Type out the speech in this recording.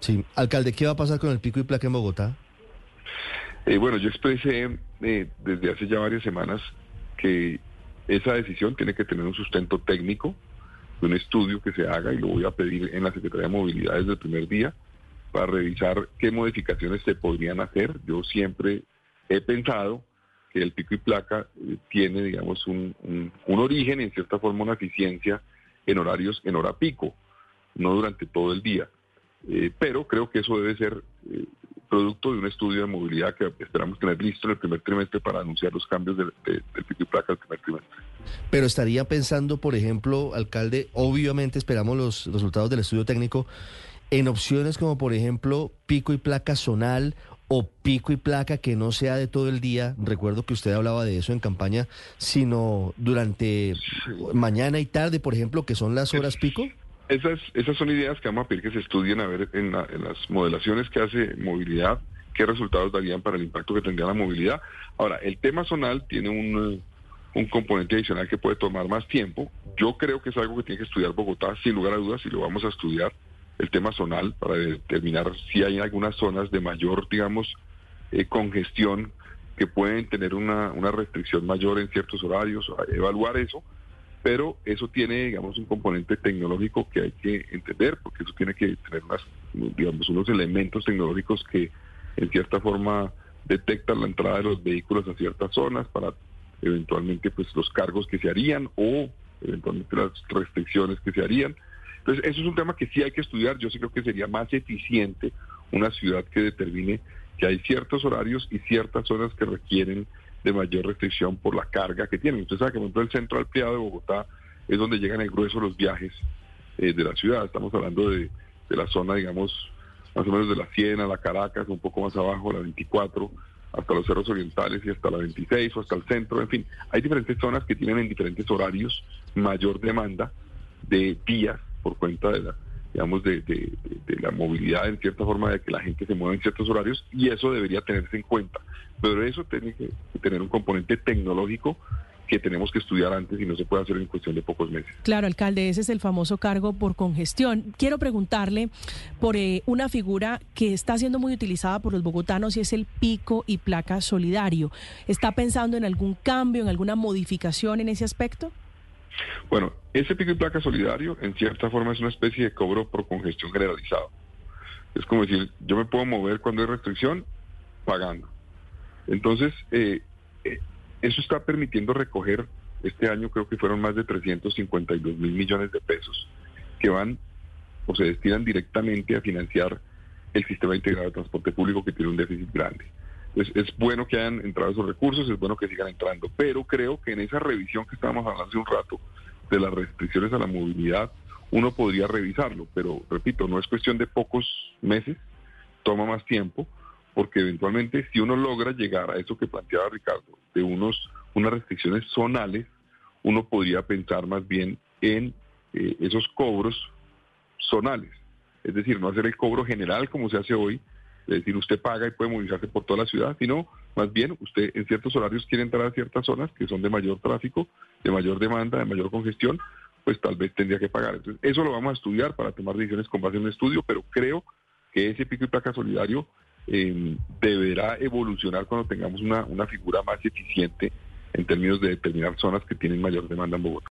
Sí. Alcalde, ¿qué va a pasar con el pico y placa en Bogotá? Eh, bueno, yo expresé eh, desde hace ya varias semanas que esa decisión tiene que tener un sustento técnico, un estudio que se haga y lo voy a pedir en la Secretaría de Movilidad desde el primer día para revisar qué modificaciones se podrían hacer. Yo siempre he pensado que el pico y placa eh, tiene, digamos, un, un, origen, en cierta forma, una eficiencia en horarios, en hora pico, no durante todo el día. Eh, pero creo que eso debe ser eh, producto de un estudio de movilidad que esperamos tener listo en el primer trimestre para anunciar los cambios del, pico y placa del primer trimestre. Pero estaría pensando, por ejemplo, alcalde, obviamente esperamos los resultados del estudio técnico, en opciones como, por ejemplo, pico y placa zonal o pico y placa que no sea de todo el día, recuerdo que usted hablaba de eso en campaña, sino durante mañana y tarde, por ejemplo, que son las horas pico. Esas, esas son ideas que vamos a pedir que se estudien a ver en, las modelaciones que hace movilidad, qué resultados darían para el impacto que tendría la movilidad. Ahora, el tema zonal tiene un, un componente adicional que puede tomar más tiempo. Yo creo que es algo que tiene que estudiar Bogotá, sin lugar a dudas, y lo vamos a estudiar el tema zonal para determinar si hay algunas zonas de mayor, digamos, eh, congestión que pueden tener una, una restricción mayor en ciertos horarios, evaluar eso, pero eso tiene, digamos, un componente tecnológico que hay que entender, porque eso tiene que tener unas, digamos, unos elementos tecnológicos que en cierta forma detectan la entrada de los vehículos a ciertas zonas para eventualmente pues los cargos que se harían o eventualmente las restricciones que se harían. Entonces, eso es un tema que sí hay que estudiar. Yo sí creo que sería más eficiente una ciudad que determine que hay ciertos horarios y ciertas zonas que requieren de mayor restricción por la carga que tienen. Usted sabe que, por ejemplo, el centro ampliado de Bogotá es donde llegan el grueso los viajes eh, de la ciudad. Estamos hablando de, la zona, digamos, más o menos de la Siena, la Caracas, un poco más abajo, la 24, hasta los cerros orientales y hasta la 26 o hasta el centro. En fin, hay diferentes zonas que tienen en diferentes horarios mayor demanda de días por cuenta de la digamos de, la movilidad en cierta forma de que la gente se mueva en ciertos horarios y eso debería tenerse en cuenta pero eso tiene que tener un componente tecnológico que tenemos que estudiar antes y no se puede hacer en cuestión de pocos meses. Claro, alcalde, ese es el famoso cargo por congestión. Quiero preguntarle por eh, una figura que está siendo muy utilizada por los bogotanos y es el pico y placa solidario. ¿Está pensando en algún cambio, en alguna modificación en ese aspecto? Bueno, ese pico y placa solidario en cierta forma es una especie de cobro por congestión generalizado. Es como decir, yo me puedo mover cuando hay restricción pagando. Entonces, eh, eh, eso está permitiendo recoger, este año creo que fueron más de 352 mil millones de pesos que van o se destinan directamente a financiar el sistema integrado de transporte público que tiene un déficit grande. Es, es bueno que hayan entrado esos recursos, es bueno que sigan entrando, pero creo que en esa revisión que estábamos hablando hace un rato de las restricciones a la movilidad, uno podría revisarlo, pero repito, no es cuestión de pocos meses, toma más tiempo, porque eventualmente si uno logra llegar a eso que planteaba Ricardo, de unos unas restricciones zonales, uno podría pensar más bien en eh, esos cobros zonales, es decir, no hacer el cobro general como se hace hoy, es decir, usted paga y puede movilizarse por toda la ciudad, sino más bien usted en ciertos horarios quiere entrar a ciertas zonas que son de mayor tráfico, de mayor demanda, de mayor congestión, pues tal vez tendría que pagar. Entonces, eso lo vamos a estudiar para tomar decisiones con base en un estudio, pero creo que ese pico y placa solidario eh, deberá evolucionar cuando tengamos una, una figura más eficiente en términos de determinar zonas que tienen mayor demanda en Bogotá.